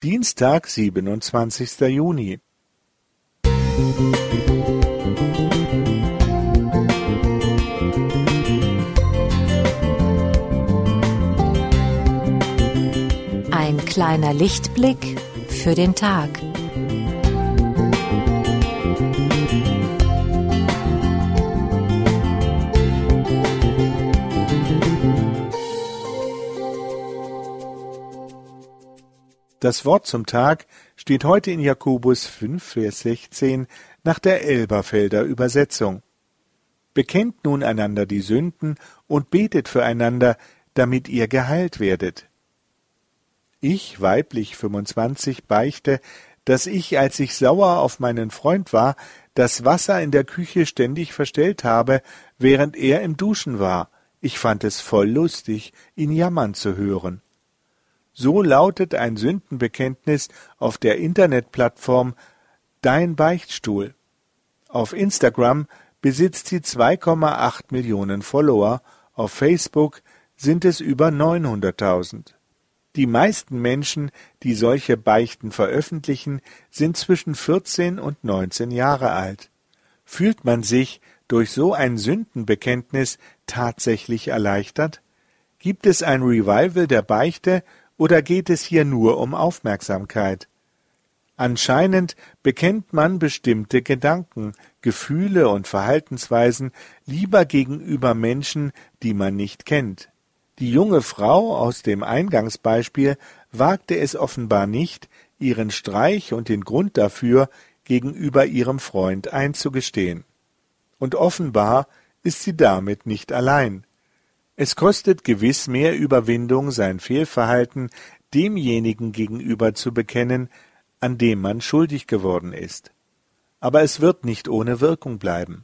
Dienstag, siebenundzwanzigster Juni. Ein kleiner Lichtblick für den Tag. Das Wort zum Tag steht heute in Jakobus 5, Vers 16 nach der Elberfelder Übersetzung. Bekennt nun einander die Sünden und betet füreinander, damit ihr geheilt werdet. Ich, weiblich 25, beichte, dass ich, als ich sauer auf meinen Freund war, das Wasser in der Küche ständig verstellt habe, während er im Duschen war. Ich fand es voll lustig, ihn jammern zu hören. So lautet ein Sündenbekenntnis auf der Internetplattform Dein Beichtstuhl. Auf Instagram besitzt sie 2,8 Millionen Follower, auf Facebook sind es über 900.000. Die meisten Menschen, die solche Beichten veröffentlichen, sind zwischen 14 und 19 Jahre alt. Fühlt man sich durch so ein Sündenbekenntnis tatsächlich erleichtert? Gibt es ein Revival der Beichte oder geht es hier nur um Aufmerksamkeit? Anscheinend bekennt man bestimmte Gedanken, Gefühle und Verhaltensweisen lieber gegenüber Menschen, die man nicht kennt. Die junge Frau aus dem Eingangsbeispiel wagte es offenbar nicht, ihren Streich und den Grund dafür gegenüber ihrem Freund einzugestehen. Und offenbar ist sie damit nicht allein. Es kostet gewiss mehr Überwindung, sein Fehlverhalten demjenigen gegenüber zu bekennen, an dem man schuldig geworden ist. Aber es wird nicht ohne Wirkung bleiben.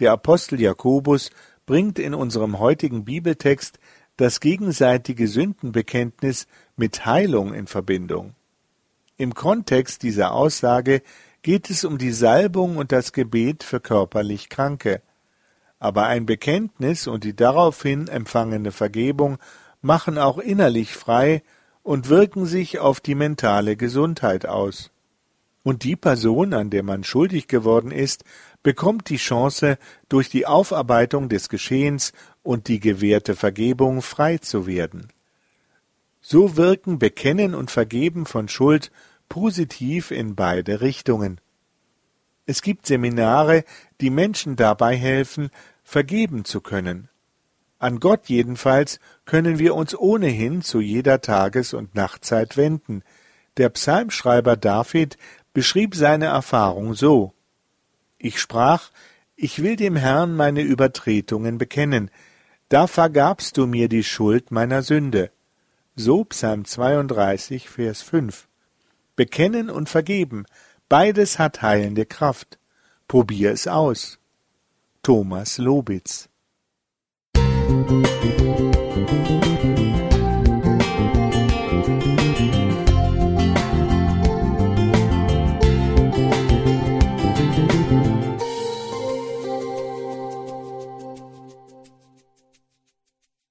Der Apostel Jakobus bringt in unserem heutigen Bibeltext das gegenseitige Sündenbekenntnis mit Heilung in Verbindung. Im Kontext dieser Aussage geht es um die Salbung und das Gebet für körperlich Kranke aber ein Bekenntnis und die daraufhin empfangene Vergebung machen auch innerlich frei und wirken sich auf die mentale Gesundheit aus. Und die Person, an der man schuldig geworden ist, bekommt die Chance, durch die Aufarbeitung des Geschehens und die gewährte Vergebung frei zu werden. So wirken Bekennen und Vergeben von Schuld positiv in beide Richtungen. Es gibt Seminare, die Menschen dabei helfen, vergeben zu können. An Gott jedenfalls können wir uns ohnehin zu jeder Tages- und Nachtzeit wenden. Der Psalmschreiber David beschrieb seine Erfahrung so Ich sprach, ich will dem Herrn meine Übertretungen bekennen, da vergabst du mir die Schuld meiner Sünde. So Psalm 32, Vers 5. Bekennen und vergeben, Beides hat heilende Kraft. Probier es aus. Thomas Lobitz. Musik